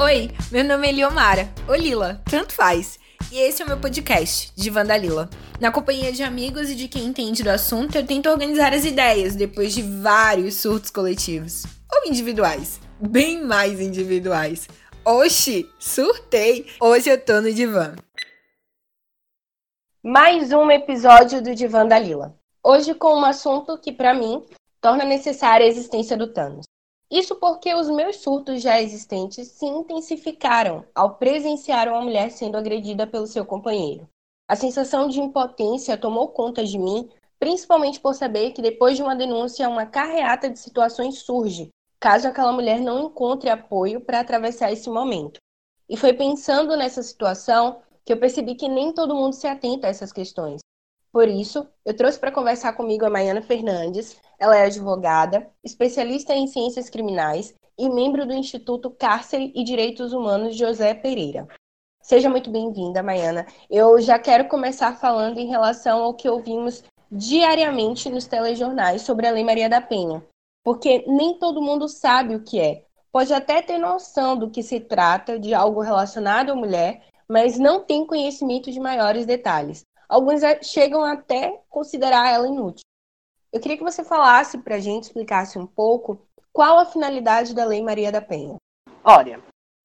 Oi, meu nome é Liomara, ou Lila, tanto faz. E esse é o meu podcast, de Vandalila. Na companhia de amigos e de quem entende do assunto, eu tento organizar as ideias depois de vários surtos coletivos. Ou individuais. Bem mais individuais. Oxi, surtei! Hoje eu tô no divã. Mais um episódio do Divã da Lila. Hoje com um assunto que, para mim, torna necessária a existência do Thanos. Isso porque os meus surtos já existentes se intensificaram ao presenciar uma mulher sendo agredida pelo seu companheiro. A sensação de impotência tomou conta de mim, principalmente por saber que depois de uma denúncia, uma carreata de situações surge, caso aquela mulher não encontre apoio para atravessar esse momento. E foi pensando nessa situação que eu percebi que nem todo mundo se atenta a essas questões. Por isso, eu trouxe para conversar comigo a Maiana Fernandes. Ela é advogada, especialista em ciências criminais e membro do Instituto Cárcere e Direitos Humanos José Pereira. Seja muito bem-vinda, Maiana. Eu já quero começar falando em relação ao que ouvimos diariamente nos telejornais sobre a Lei Maria da Penha, porque nem todo mundo sabe o que é. Pode até ter noção do que se trata de algo relacionado à mulher, mas não tem conhecimento de maiores detalhes. Alguns chegam até considerar ela inútil. Eu queria que você falasse para a gente, explicasse um pouco qual a finalidade da Lei Maria da Penha. Olha,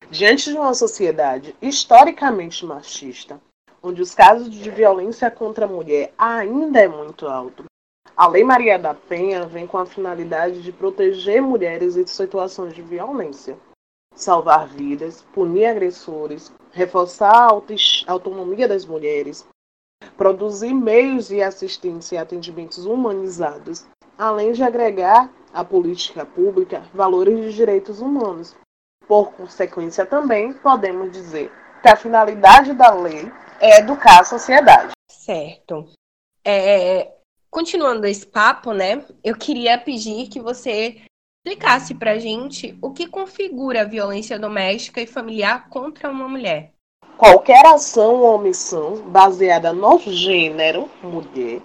diante de uma sociedade historicamente machista, onde os casos de violência contra a mulher ainda é muito alto, a Lei Maria da Penha vem com a finalidade de proteger mulheres em situações de violência, salvar vidas, punir agressores, reforçar a autonomia das mulheres, produzir meios de assistência e atendimentos humanizados, além de agregar à política pública valores de direitos humanos. Por consequência, também podemos dizer que a finalidade da lei é educar a sociedade. Certo. É, continuando esse papo, né? Eu queria pedir que você explicasse para gente o que configura a violência doméstica e familiar contra uma mulher. Qualquer ação ou omissão baseada no gênero, mulher,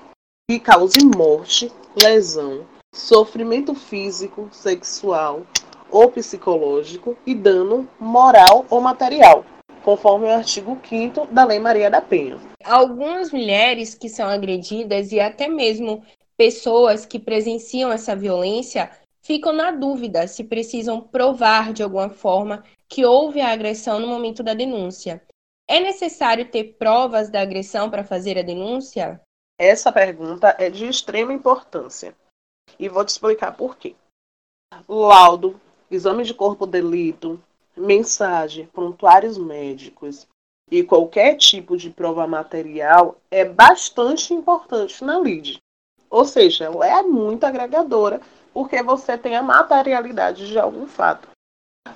que cause morte, lesão, sofrimento físico, sexual ou psicológico e dano moral ou material, conforme o artigo 5 da Lei Maria da Penha. Algumas mulheres que são agredidas e até mesmo pessoas que presenciam essa violência ficam na dúvida se precisam provar de alguma forma que houve a agressão no momento da denúncia. É necessário ter provas da agressão para fazer a denúncia? Essa pergunta é de extrema importância. E vou te explicar por quê. Laudo, exame de corpo de delito, mensagem, prontuários médicos e qualquer tipo de prova material é bastante importante na LID. Ou seja, ela é muito agregadora porque você tem a materialidade de algum fato.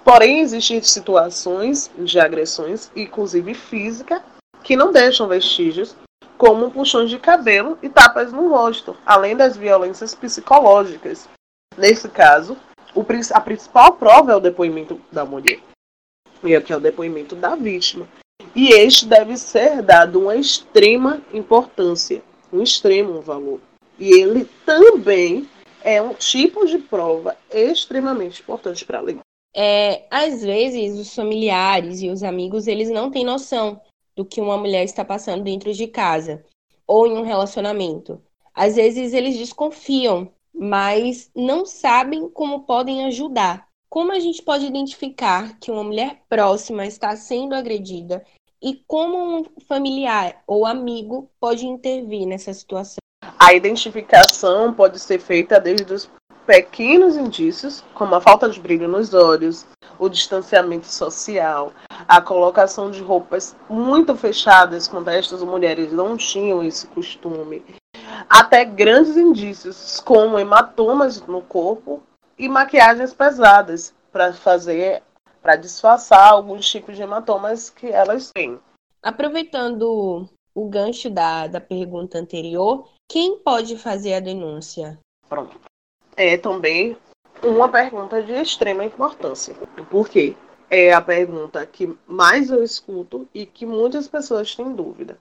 Porém, existem situações de agressões, inclusive física, que não deixam vestígios, como puxões de cabelo e tapas no rosto, além das violências psicológicas. Nesse caso, a principal prova é o depoimento da mulher, e aqui é o depoimento da vítima. E este deve ser dado uma extrema importância, um extremo valor. E ele também é um tipo de prova extremamente importante para a lei é, às vezes os familiares e os amigos eles não têm noção do que uma mulher está passando dentro de casa ou em um relacionamento. Às vezes eles desconfiam, mas não sabem como podem ajudar. Como a gente pode identificar que uma mulher próxima está sendo agredida e como um familiar ou amigo pode intervir nessa situação? A identificação pode ser feita desde os pequenos indícios, como a falta de brilho nos olhos, o distanciamento social, a colocação de roupas muito fechadas, quando estas mulheres não tinham esse costume, até grandes indícios, como hematomas no corpo e maquiagens pesadas, para fazer, para disfarçar alguns tipos de hematomas que elas têm. Aproveitando o gancho da, da pergunta anterior, quem pode fazer a denúncia? Pronto é também uma pergunta de extrema importância. Por quê? É a pergunta que mais eu escuto e que muitas pessoas têm dúvida.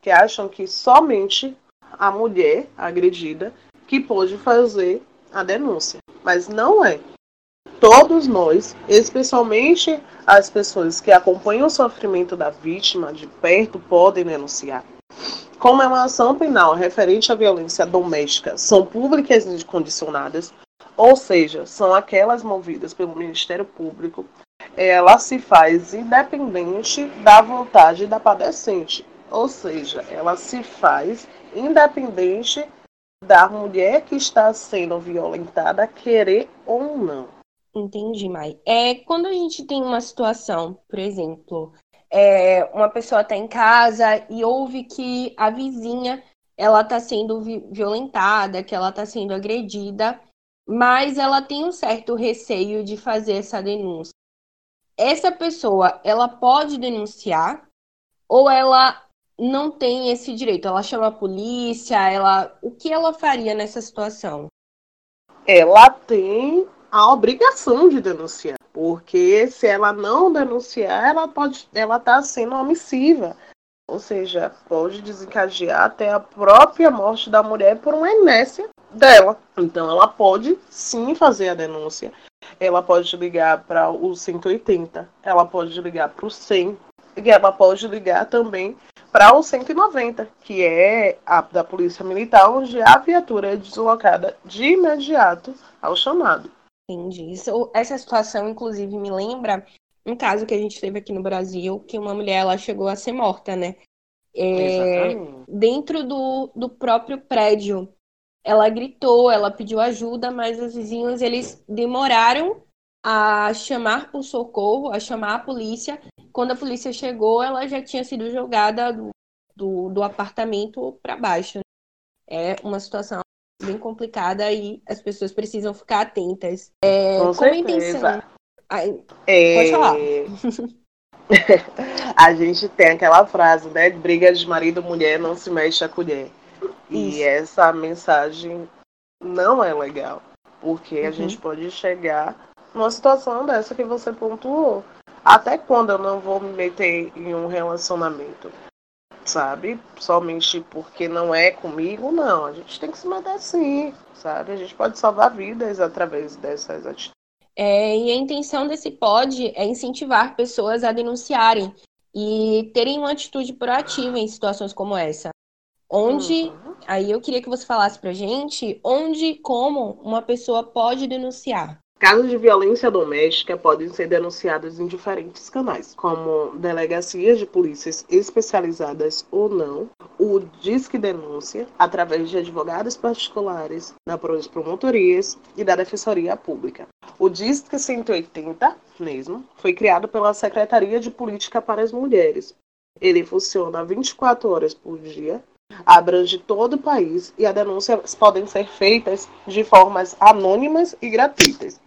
Que acham que somente a mulher agredida que pode fazer a denúncia. Mas não é. todos nós, especialmente as pessoas que acompanham o sofrimento da vítima de perto, podem denunciar. Como é uma ação penal referente à violência doméstica são públicas e condicionadas, ou seja, são aquelas movidas pelo Ministério Público, ela se faz independente da vontade da padecente, ou seja, ela se faz independente da mulher que está sendo violentada querer ou não. Entendi, Mai. É, quando a gente tem uma situação, por exemplo, é, uma pessoa está em casa e ouve que a vizinha ela está sendo violentada, que ela está sendo agredida, mas ela tem um certo receio de fazer essa denúncia. Essa pessoa, ela pode denunciar ou ela não tem esse direito? Ela chama a polícia, ela, o que ela faria nessa situação? Ela tem a obrigação de denunciar, porque se ela não denunciar, ela pode, ela está sendo omissiva, ou seja, pode desencadear até a própria morte da mulher por uma inércia dela. Então, ela pode sim fazer a denúncia. Ela pode ligar para o 180, ela pode ligar para o 100, e ela pode ligar também para o 190, que é a da Polícia Militar, onde a viatura é deslocada de imediato ao chamado. Entendi. Isso, essa situação, inclusive, me lembra um caso que a gente teve aqui no Brasil, que uma mulher ela chegou a ser morta, né? É, dentro do, do próprio prédio. Ela gritou, ela pediu ajuda, mas os vizinhos eles demoraram a chamar por socorro, a chamar a polícia. Quando a polícia chegou, ela já tinha sido jogada do, do, do apartamento para baixo. É uma situação bem complicada e as pessoas precisam ficar atentas. É, Com como intenção. Ai, é... Pode falar. a gente tem aquela frase, né? Briga de marido mulher não se mexe a colher. Isso. E essa mensagem não é legal. Porque uhum. a gente pode chegar numa situação dessa que você pontuou. Até quando eu não vou me meter em um relacionamento? Sabe? Somente porque não é comigo, não. A gente tem que se manter assim, sabe? A gente pode salvar vidas através dessas atitudes. É, e a intenção desse pod é incentivar pessoas a denunciarem e terem uma atitude proativa em situações como essa. Onde, uhum. aí eu queria que você falasse pra gente, onde e como uma pessoa pode denunciar. Casos de violência doméstica podem ser denunciados em diferentes canais, como delegacias de polícias especializadas ou não, o Disque Denúncia, através de advogados particulares, da promotorias e da Defensoria Pública. O Disque 180, mesmo, foi criado pela Secretaria de Política para as Mulheres. Ele funciona 24 horas por dia abrange todo o país e as denúncias podem ser feitas de formas anônimas e gratuitas.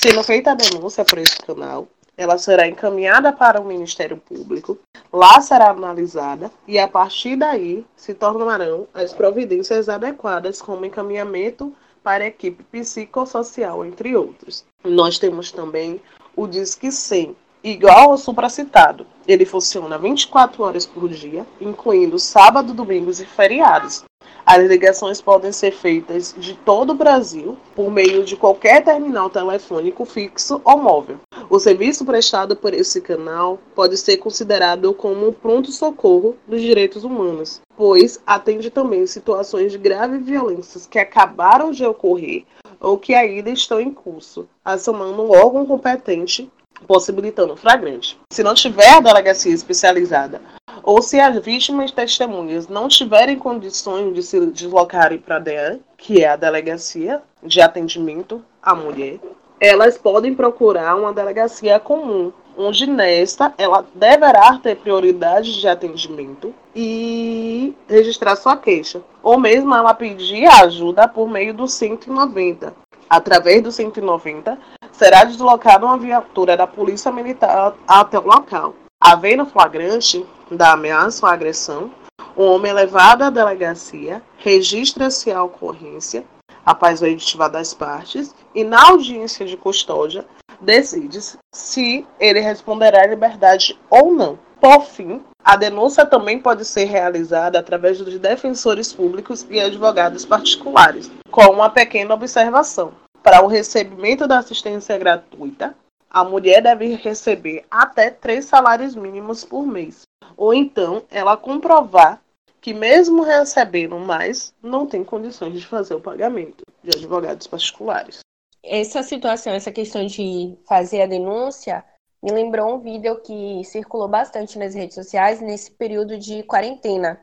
Sendo feita a denúncia por esse canal, ela será encaminhada para o Ministério Público, lá será analisada e a partir daí se tornarão as providências adequadas como encaminhamento para a equipe psicossocial, entre outros. Nós temos também o Disque 100, igual ao supracitado. Ele funciona 24 horas por dia, incluindo sábado, domingos e feriados. As ligações podem ser feitas de todo o Brasil por meio de qualquer terminal telefônico fixo ou móvel. O serviço prestado por esse canal pode ser considerado como um pronto-socorro dos direitos humanos, pois atende também situações de grave violências que acabaram de ocorrer ou que ainda estão em curso, acionando um órgão competente possibilitando flagrante. Se não tiver delegacia especializada ou se as vítimas testemunhas não tiverem condições de se deslocarem para a DEAN, que é a delegacia de atendimento à mulher, elas podem procurar uma delegacia comum, onde nesta ela deverá ter prioridade de atendimento e registrar sua queixa, ou mesmo ela pedir ajuda por meio do 190. Através do 190, será deslocada uma viatura da Polícia Militar até o local. Havendo flagrante da ameaça ou agressão, o homem é levado à delegacia, registra-se a ocorrência, após o editiva das partes, e na audiência de custódia, decide se ele responderá em liberdade ou não. Por fim, a denúncia também pode ser realizada através dos defensores públicos e advogados particulares, com uma pequena observação. para o recebimento da assistência gratuita, a mulher deve receber até três salários mínimos por mês. Ou então ela comprovar que, mesmo recebendo mais, não tem condições de fazer o pagamento de advogados particulares. Essa situação, essa questão de fazer a denúncia, me lembrou um vídeo que circulou bastante nas redes sociais nesse período de quarentena,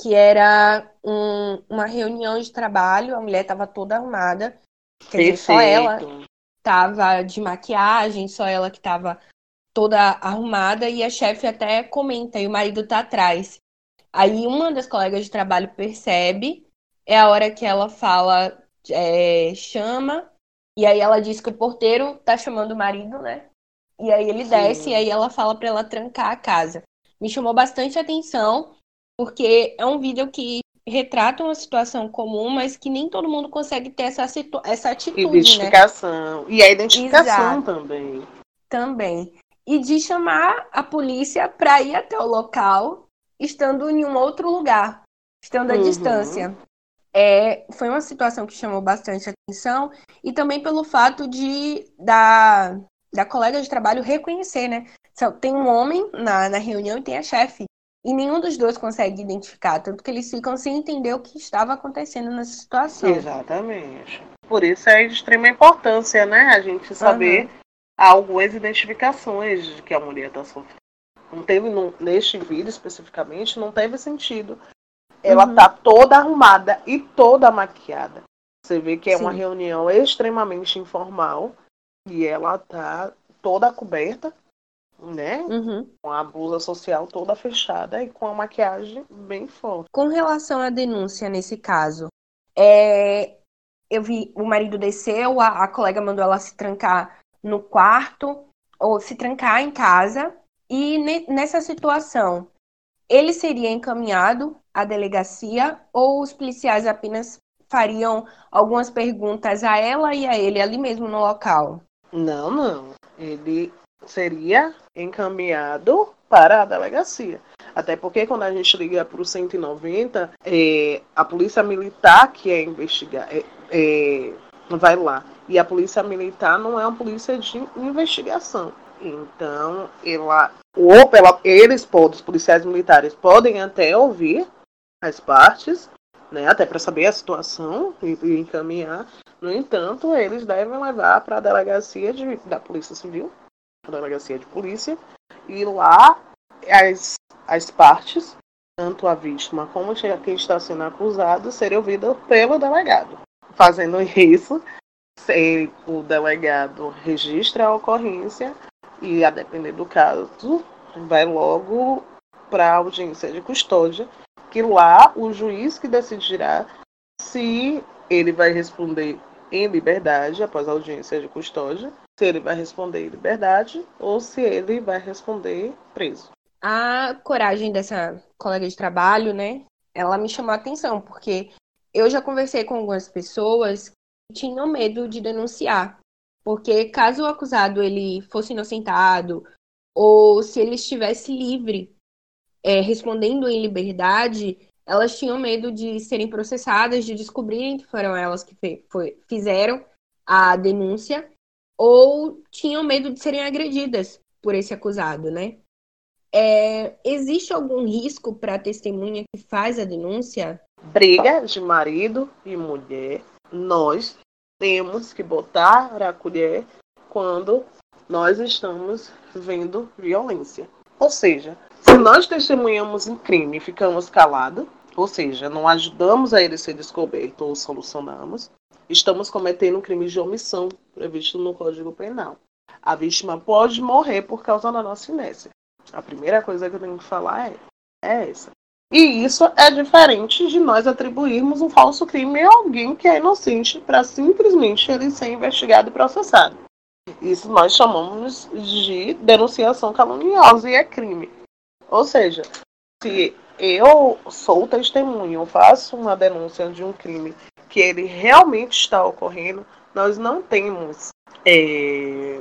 que era um, uma reunião de trabalho, a mulher estava toda arrumada, quer dizer, só ela estava de maquiagem, só ela que estava toda arrumada, e a chefe até comenta, e o marido tá atrás. Aí uma das colegas de trabalho percebe, é a hora que ela fala, é, chama, e aí ela diz que o porteiro tá chamando o marido, né? E aí ele Sim. desce e aí ela fala para ela trancar a casa. Me chamou bastante atenção, porque é um vídeo que retrata uma situação comum, mas que nem todo mundo consegue ter essa, essa atitude, né? Identificação. Né? E a identificação Exato. também. Também. E de chamar a polícia para ir até o local, estando em um outro lugar, estando à uhum. distância. É, foi uma situação que chamou bastante atenção e também pelo fato de da, da colega de trabalho reconhecer, né? Tem um homem na, na reunião e tem a chefe. E nenhum dos dois consegue identificar, tanto que eles ficam sem entender o que estava acontecendo nessa situação. Exatamente. Por isso é de extrema importância, né? A gente saber uhum. Algumas identificações de que a mulher está sofrendo. Não teve, no, neste vídeo especificamente, não teve sentido. Ela uhum. tá toda arrumada e toda maquiada. Você vê que é Sim. uma reunião extremamente informal e ela tá toda coberta, né? Uhum. Com a blusa social toda fechada e com a maquiagem bem forte. Com relação à denúncia nesse caso, é... eu vi o marido desceu, a, a colega mandou ela se trancar no quarto ou se trancar em casa. E ne nessa situação, ele seria encaminhado à delegacia ou os policiais apenas fariam algumas perguntas a ela e a ele ali mesmo no local? Não, não. Ele seria encaminhado para a delegacia. Até porque quando a gente liga para o 190, é, a polícia militar que é investigar, é, é, vai lá. E a polícia militar não é uma polícia de investigação. Então, ela, ou pela, eles podem, os policiais militares podem até ouvir as partes, né, até para saber a situação e, e, encaminhar. No entanto, eles devem levar para a delegacia de, da Polícia Civil, a delegacia de polícia, e lá as, as partes, tanto a vítima como quem está sendo acusado, serem ouvidas pelo delegado. Fazendo isso, o delegado registra a ocorrência e, a depender do caso, vai logo para a audiência de custódia, que lá o juiz que decidirá se ele vai responder em liberdade após a audiência de custódia, se ele vai responder em liberdade ou se ele vai responder preso. A coragem dessa colega de trabalho, né? Ela me chamou a atenção, porque eu já conversei com algumas pessoas que tinham medo de denunciar. Porque caso o acusado ele fosse inocentado ou se ele estivesse livre é, respondendo em liberdade, elas tinham medo de serem processadas, de descobrirem que foram elas que foi, fizeram a denúncia, ou tinham medo de serem agredidas por esse acusado, né? É, existe algum risco para a testemunha que faz a denúncia? Briga de marido e mulher, nós temos que botar a colher quando nós estamos vendo violência. Ou seja, se nós testemunhamos um crime e ficamos calados, ou seja, não ajudamos a ele ser descoberto ou solucionamos, estamos cometendo um crime de omissão previsto no Código Penal. A vítima pode morrer por causa da nossa inércia. A primeira coisa que eu tenho que falar é, é essa. E isso é diferente de nós atribuirmos um falso crime a alguém que é inocente para simplesmente ele ser investigado e processado. Isso nós chamamos de denunciação caluniosa e é crime. Ou seja, se eu sou testemunho, faço uma denúncia de um crime que ele realmente está ocorrendo, nós não temos é,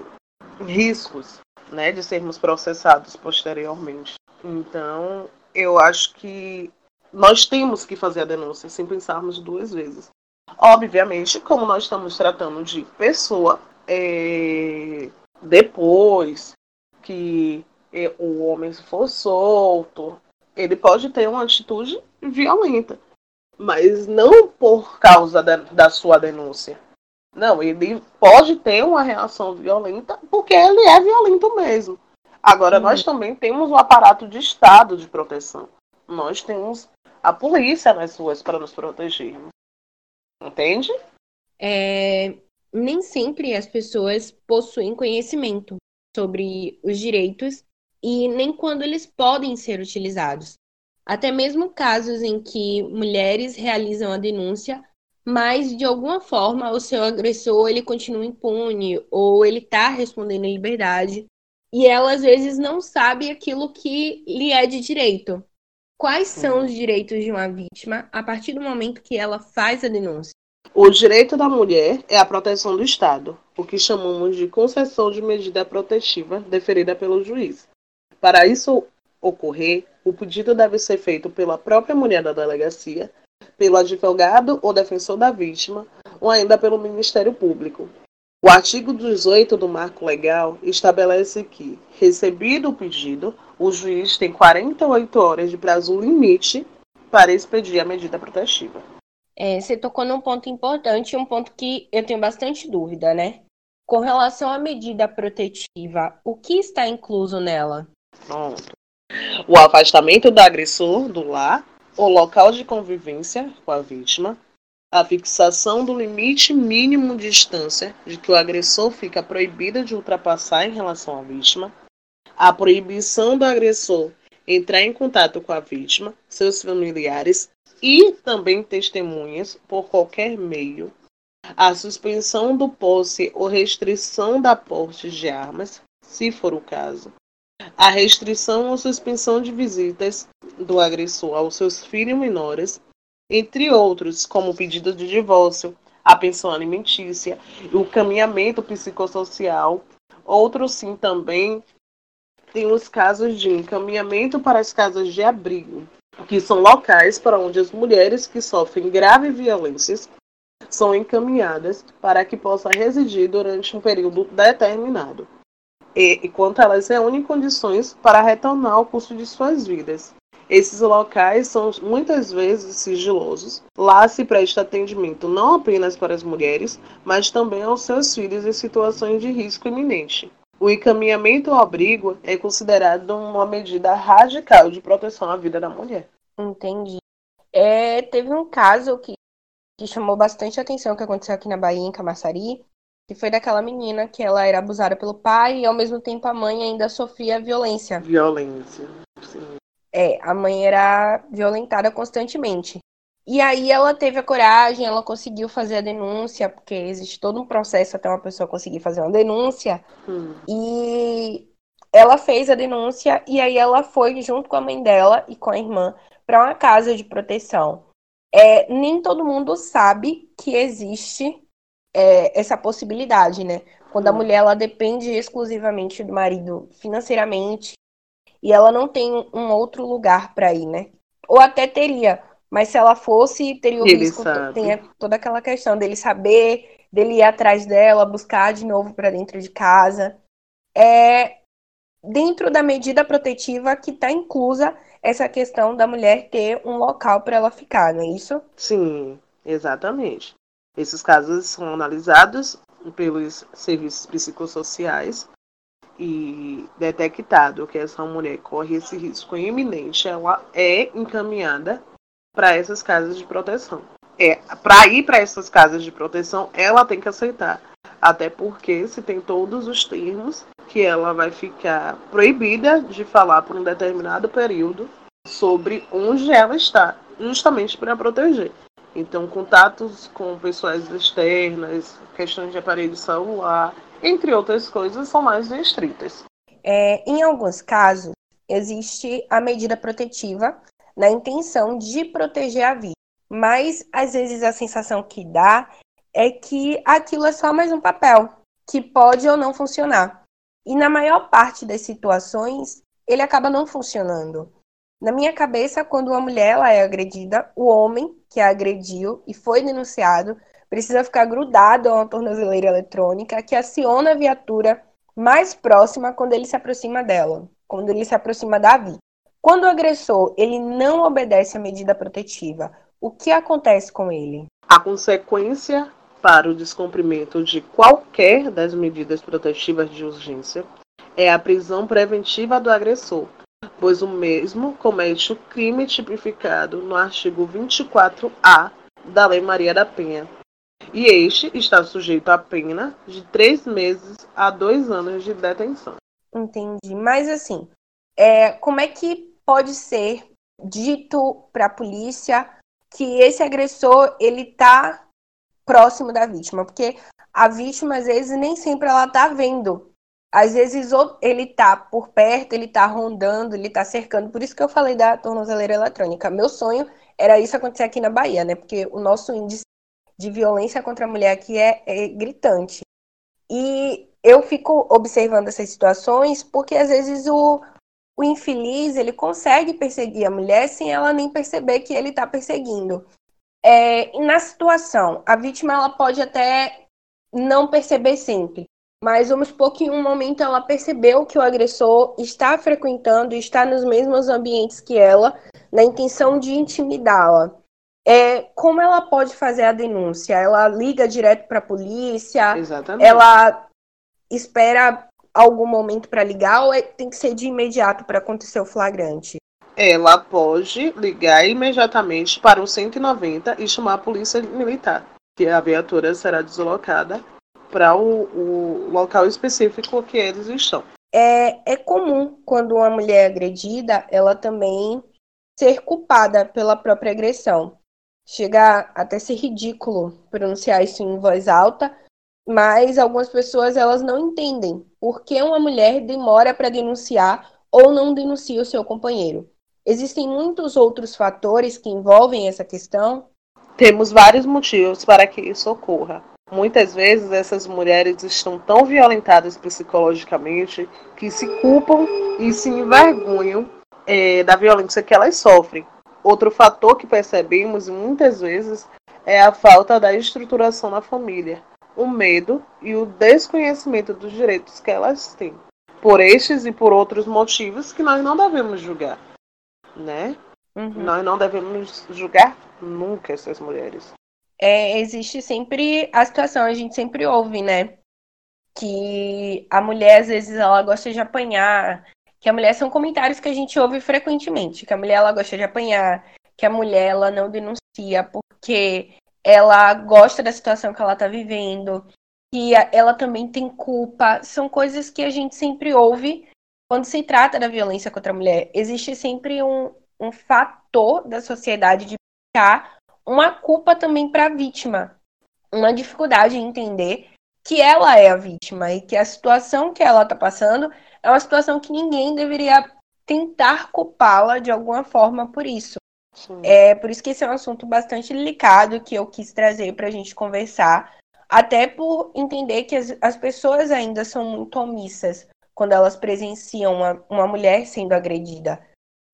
riscos né, de sermos processados posteriormente. Então, eu acho que nós temos que fazer a denúncia sem pensarmos duas vezes. Obviamente, como nós estamos tratando de pessoa, é, depois que é, o homem for solto, ele pode ter uma atitude violenta, mas não por causa da, da sua denúncia. Não, ele pode ter uma reação violenta porque ele é violento mesmo. Agora, uhum. nós também temos o um aparato de Estado de proteção. Nós temos a polícia nas ruas para nos protegermos. Entende? É, nem sempre as pessoas possuem conhecimento sobre os direitos e nem quando eles podem ser utilizados. Até mesmo casos em que mulheres realizam a denúncia, mas de alguma forma o seu agressor ele continua impune ou ele está respondendo em liberdade e ela às vezes não sabe aquilo que lhe é de direito. Quais são os direitos de uma vítima a partir do momento que ela faz a denúncia? O direito da mulher é a proteção do Estado, o que chamamos de concessão de medida protetiva deferida pelo juiz. Para isso ocorrer, o pedido deve ser feito pela própria mulher da delegacia, pelo advogado ou defensor da vítima, ou ainda pelo Ministério Público. O artigo 18 do Marco Legal estabelece que, recebido o pedido, o juiz tem 48 horas de prazo limite para expedir a medida protetiva. É, você tocou num ponto importante, um ponto que eu tenho bastante dúvida, né? Com relação à medida protetiva, o que está incluso nela? Pronto. O afastamento do agressor do lar, o local de convivência com a vítima, a fixação do limite mínimo de distância de que o agressor fica proibido de ultrapassar em relação à vítima, a proibição do agressor entrar em contato com a vítima, seus familiares e também testemunhas por qualquer meio, a suspensão do posse ou restrição da posse de armas, se for o caso, a restrição ou suspensão de visitas do agressor aos seus filhos menores entre outros, como pedido de divórcio, a pensão alimentícia, o caminhamento psicossocial. Outros sim também tem os casos de encaminhamento para as casas de abrigo, que são locais para onde as mulheres que sofrem graves violências são encaminhadas para que possam residir durante um período determinado, e, enquanto elas reúnem condições para retornar ao curso de suas vidas. Esses locais são muitas vezes sigilosos. Lá se presta atendimento não apenas para as mulheres, mas também aos seus filhos em situações de risco iminente. O encaminhamento ao abrigo é considerado uma medida radical de proteção à vida da mulher. Entendi. É, teve um caso que, que chamou bastante atenção que aconteceu aqui na Bahia, em Camaçari, que foi daquela menina que ela era abusada pelo pai e ao mesmo tempo a mãe ainda sofria violência. Violência, sim. É, a mãe era violentada constantemente. E aí ela teve a coragem, ela conseguiu fazer a denúncia, porque existe todo um processo até uma pessoa conseguir fazer uma denúncia. Hum. E ela fez a denúncia e aí ela foi junto com a mãe dela e com a irmã para uma casa de proteção. É, nem todo mundo sabe que existe é, essa possibilidade, né? Quando a hum. mulher ela depende exclusivamente do marido financeiramente e ela não tem um outro lugar para ir, né? Ou até teria, mas se ela fosse, teria o Ele risco, sabe. tem toda aquela questão dele saber, dele ir atrás dela, buscar de novo para dentro de casa. É dentro da medida protetiva que está inclusa essa questão da mulher ter um local para ela ficar, não é isso? Sim, exatamente. Esses casos são analisados pelos serviços psicossociais e detectado que essa mulher corre esse risco iminente, ela é encaminhada para essas casas de proteção. É, para ir para essas casas de proteção, ela tem que aceitar. Até porque se tem todos os termos que ela vai ficar proibida de falar por um determinado período sobre onde ela está, justamente para proteger. Então, contatos com pessoas externas, questões de aparelho celular, entre outras coisas, são mais restritas. É, em alguns casos, existe a medida protetiva na intenção de proteger a vida, mas às vezes a sensação que dá é que aquilo é só mais um papel, que pode ou não funcionar. E na maior parte das situações, ele acaba não funcionando. Na minha cabeça, quando uma mulher ela é agredida, o homem que a agrediu e foi denunciado precisa ficar grudado a uma tornozeleira eletrônica que aciona a viatura mais próxima quando ele se aproxima dela, quando ele se aproxima da vítima. Quando o agressor ele não obedece à medida protetiva, o que acontece com ele? A consequência para o descumprimento de qualquer das medidas protetivas de urgência é a prisão preventiva do agressor, pois o mesmo comete o crime tipificado no artigo 24A da Lei Maria da Penha. E este está sujeito à pena de três meses a dois anos de detenção. Entendi. Mas assim, é, como é que pode ser dito para a polícia que esse agressor ele tá próximo da vítima, porque a vítima às vezes nem sempre ela tá vendo. Às vezes ele tá por perto, ele tá rondando, ele tá cercando. Por isso que eu falei da tornozeleira eletrônica. Meu sonho era isso acontecer aqui na Bahia, né? Porque o nosso índice de violência contra a mulher aqui é, é gritante. E eu fico observando essas situações porque às vezes o, o infeliz ele consegue perseguir a mulher sem ela nem perceber que ele está perseguindo. É, na situação, a vítima ela pode até não perceber sempre, mas vamos supor que em um momento ela percebeu que o agressor está frequentando, está nos mesmos ambientes que ela, na intenção de intimidá-la. É, como ela pode fazer a denúncia? Ela liga direto para a polícia? Exatamente. Ela espera algum momento para ligar ou é, tem que ser de imediato para acontecer o flagrante? Ela pode ligar imediatamente para o 190 e chamar a polícia militar, que a viatura será deslocada para o, o, local específico que eles estão. É, é comum quando uma mulher é agredida, ela também ser culpada pela própria agressão. Chega até ser ridículo pronunciar isso em voz alta, mas algumas pessoas elas não entendem por que uma mulher demora para denunciar ou não denuncia o seu companheiro. Existem muitos outros fatores que envolvem essa questão? Temos vários motivos para que isso ocorra. Muitas vezes essas mulheres estão tão violentadas psicologicamente que se culpam e se envergonham é, da violência que elas sofrem. Outro fator que percebemos muitas vezes é a falta da estruturação na família o medo e o desconhecimento dos direitos que elas têm. Por estes e por outros motivos que nós não devemos julgar, né? Uhum. Nós não devemos julgar nunca essas mulheres. É, existe sempre a situação, a gente sempre ouve, né? Que a mulher, às vezes, ela gosta de apanhar. Que a mulher são comentários que a gente ouve frequentemente. Que a mulher, ela gosta de apanhar. Que a mulher, ela não denuncia porque ela gosta da situação que ela está vivendo, que ela também tem culpa. São coisas que a gente sempre ouve quando se trata da violência contra a mulher. Existe sempre um, um fator da sociedade de ficar uma culpa também para a vítima, uma dificuldade em entender que ela é a vítima e que a situação que ela está passando é uma situação que ninguém deveria tentar culpá-la de alguma forma por isso. É por isso que esse é um assunto bastante delicado que eu quis trazer para a gente conversar, até por entender que as, as pessoas ainda são muito omissas quando elas presenciam uma, uma mulher sendo agredida.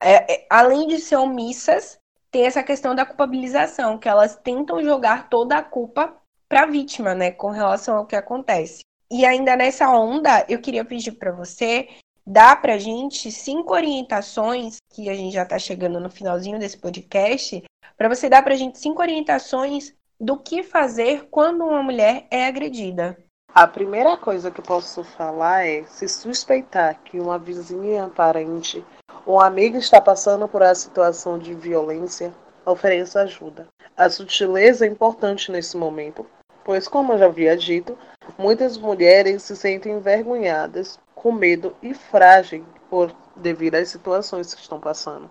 É, é, além de ser omissas, tem essa questão da culpabilização, que elas tentam jogar toda a culpa para a vítima, né, com relação ao que acontece. E ainda nessa onda, eu queria pedir para você dá para gente cinco orientações, que a gente já está chegando no finalzinho desse podcast, para você dar para gente cinco orientações do que fazer quando uma mulher é agredida. A primeira coisa que eu posso falar é se suspeitar que uma vizinha, parente ou amiga está passando por uma situação de violência, ofereça ajuda. A sutileza é importante nesse momento, pois, como eu já havia dito, muitas mulheres se sentem envergonhadas com medo e frágil por devido às situações que estão passando.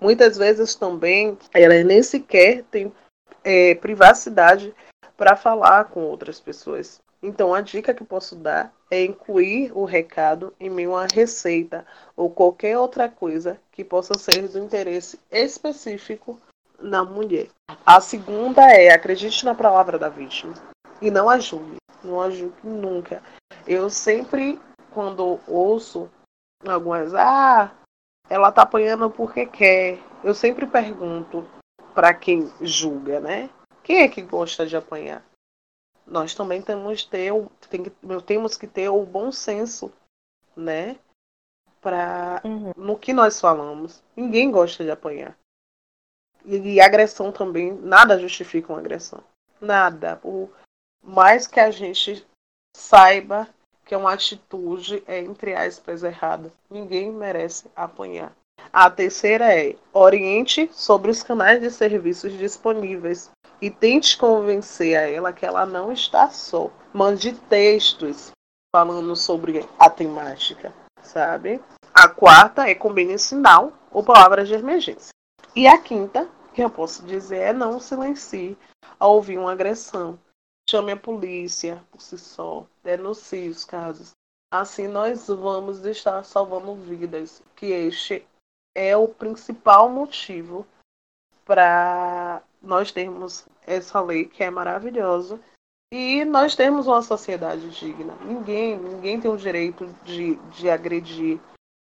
Muitas vezes também elas nem sequer têm é, privacidade para falar com outras pessoas. Então, a dica que posso dar é incluir o recado em meio uma receita ou qualquer outra coisa que possa ser do interesse específico na mulher. A segunda é acredite na palavra da vítima e não a julgue. Não a julgue nunca. Eu sempre quando ouço algumas, ah, ela tá apanhando porque quer. Eu sempre pergunto para quem julga, né? Quem é que gosta de apanhar? Nós também temos, ter, tem, temos que ter o bom senso, né? Pra, uhum. No que nós falamos. Ninguém gosta de apanhar. E, e agressão também, nada justifica uma agressão. Nada. O mais que a gente saiba que é uma atitude, é, entre aspas, errada. Ninguém merece apanhar. A terceira é oriente sobre os canais de serviços disponíveis e tente convencer a ela que ela não está só. Mande textos falando sobre a temática, sabe? A quarta é combine sinal ou palavras de emergência. E a quinta, que eu posso dizer, é não silencie ao ouvir uma agressão. Chame a polícia por si só, denuncie os casos. Assim nós vamos estar salvando vidas, que este é o principal motivo para nós termos essa lei que é maravilhosa e nós temos uma sociedade digna. Ninguém, ninguém tem o direito de, de agredir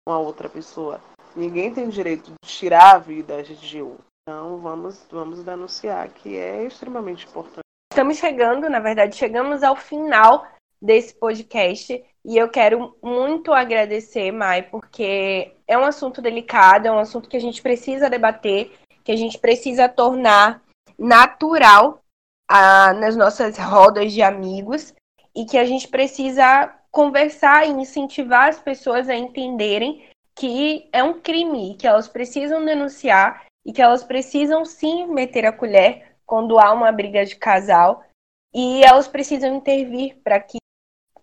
uma outra pessoa. Ninguém tem o direito de tirar a vida de um. Então vamos, vamos denunciar que é extremamente importante. Estamos chegando, na verdade, chegamos ao final desse podcast e eu quero muito agradecer, Mai, porque é um assunto delicado, é um assunto que a gente precisa debater, que a gente precisa tornar natural ah, nas nossas rodas de amigos e que a gente precisa conversar e incentivar as pessoas a entenderem que é um crime, que elas precisam denunciar e que elas precisam sim meter a colher quando há uma briga de casal e elas precisam intervir para que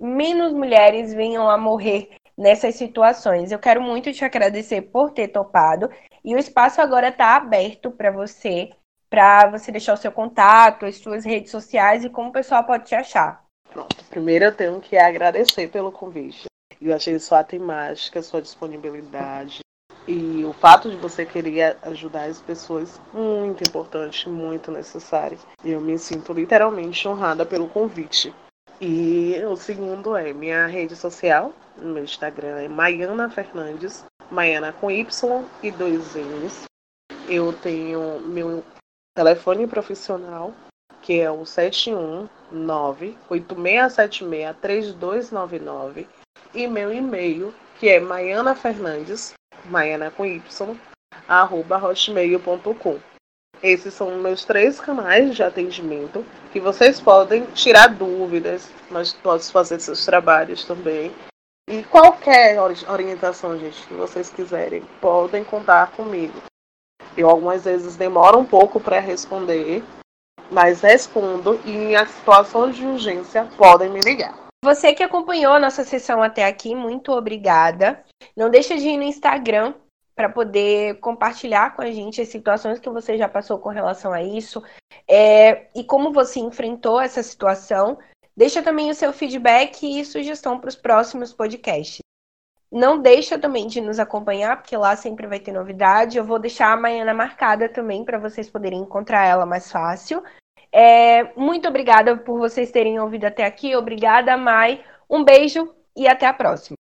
menos mulheres venham a morrer nessas situações. Eu quero muito te agradecer por ter topado e o espaço agora está aberto para você, para você deixar o seu contato, as suas redes sociais e como o pessoal pode te achar. Pronto, primeiro eu tenho que agradecer pelo convite. Eu achei sua temática, sua disponibilidade e o fato de você querer ajudar as pessoas muito importante, muito necessário. Eu me sinto literalmente honrada pelo convite. E o segundo é minha rede social, meu Instagram é Maiana Fernandes, Maiana com Y e dois N's. Eu tenho meu telefone profissional, que é o 719-8676-3299, e meu e-mail, que é Maiana Fernandes, Maiana com Y, arroba hotmail.com. Esses são meus três canais de atendimento que vocês podem tirar dúvidas, mas posso fazer seus trabalhos também. E qualquer orientação, gente, que vocês quiserem, podem contar comigo. Eu algumas vezes demoro um pouco para responder, mas respondo e em situações de urgência podem me ligar. Você que acompanhou a nossa sessão até aqui, muito obrigada. Não deixa de ir no Instagram para poder compartilhar com a gente as situações que você já passou com relação a isso é, e como você enfrentou essa situação. Deixa também o seu feedback e sugestão para os próximos podcasts. Não deixa também de nos acompanhar, porque lá sempre vai ter novidade. Eu vou deixar a Maiana marcada também para vocês poderem encontrar ela mais fácil. É, muito obrigada por vocês terem ouvido até aqui. Obrigada, Mai. Um beijo e até a próxima.